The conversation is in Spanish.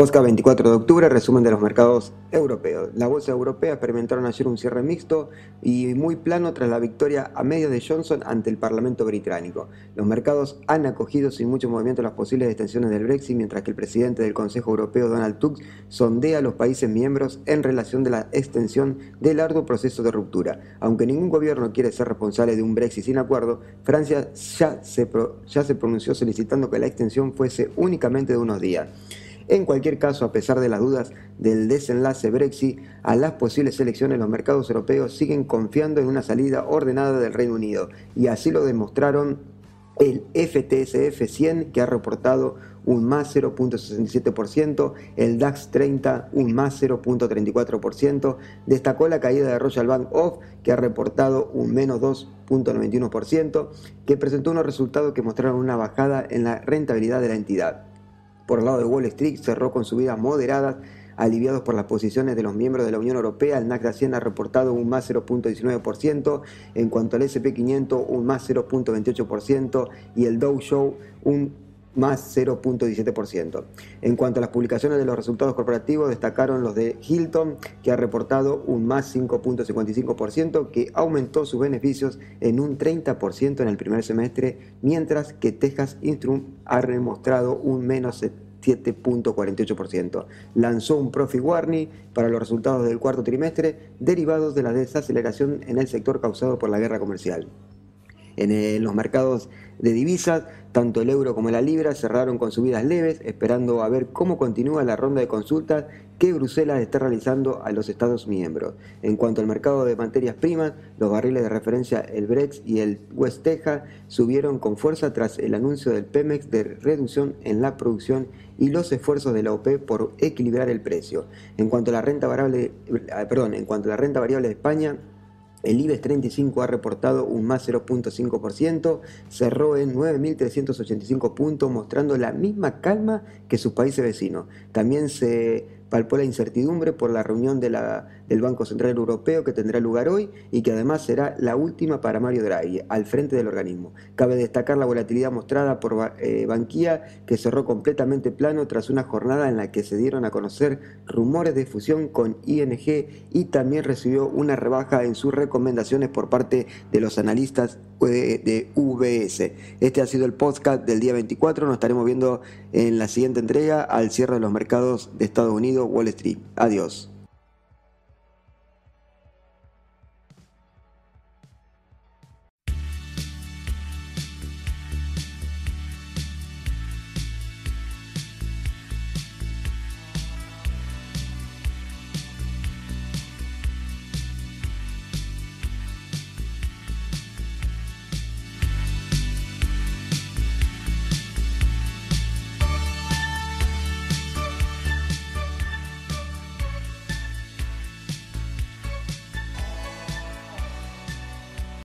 Posca 24 de octubre, resumen de los mercados europeos. Las bolsas europeas experimentaron ayer un cierre mixto y muy plano tras la victoria a medio de Johnson ante el Parlamento británico. Los mercados han acogido sin mucho movimiento las posibles extensiones del Brexit, mientras que el presidente del Consejo Europeo, Donald Tusk, sondea a los países miembros en relación de la extensión del arduo proceso de ruptura. Aunque ningún gobierno quiere ser responsable de un Brexit sin acuerdo, Francia ya se, ya se pronunció solicitando que la extensión fuese únicamente de unos días. En cualquier caso, a pesar de las dudas del desenlace Brexit a las posibles elecciones, los mercados europeos siguen confiando en una salida ordenada del Reino Unido y así lo demostraron el FTSF 100 que ha reportado un más 0.67%, el DAX 30 un más 0.34%, destacó la caída de Royal Bank of que ha reportado un menos 2.91%, que presentó unos resultados que mostraron una bajada en la rentabilidad de la entidad. Por el lado de Wall Street cerró con subidas moderadas, aliviados por las posiciones de los miembros de la Unión Europea. El Nasdaq 100 ha reportado un más 0.19%, en cuanto al SP500 un más 0.28% y el Dow Jones un más 0.17%. En cuanto a las publicaciones de los resultados corporativos, destacaron los de Hilton, que ha reportado un más 5.55%, que aumentó sus beneficios en un 30% en el primer semestre, mientras que Texas Instrument ha demostrado un menos 7.48%. Lanzó un profit warning para los resultados del cuarto trimestre derivados de la desaceleración en el sector causado por la guerra comercial. En los mercados de divisas, tanto el euro como la libra cerraron con subidas leves, esperando a ver cómo continúa la ronda de consultas que Bruselas está realizando a los Estados miembros. En cuanto al mercado de materias primas, los barriles de referencia, el Brex y el West Texas, subieron con fuerza tras el anuncio del Pemex de reducción en la producción y los esfuerzos de la OPE por equilibrar el precio. En cuanto a la renta variable, eh, perdón, en cuanto a la renta variable de España, el IBEX 35 ha reportado un más 0.5%, cerró en 9.385 puntos, mostrando la misma calma que sus países vecinos. También se palpó la incertidumbre por la reunión del Banco Central Europeo que tendrá lugar hoy y que además será la última para Mario Draghi, al frente del organismo. Cabe destacar la volatilidad mostrada por eh, Banquía, que cerró completamente plano tras una jornada en la que se dieron a conocer rumores de fusión con ING y también recibió una rebaja en sus recomendaciones por parte de los analistas de, de UBS. Este ha sido el podcast del día 24, nos estaremos viendo en la siguiente entrega al cierre de los mercados de Estados Unidos Wall Street. Adiós.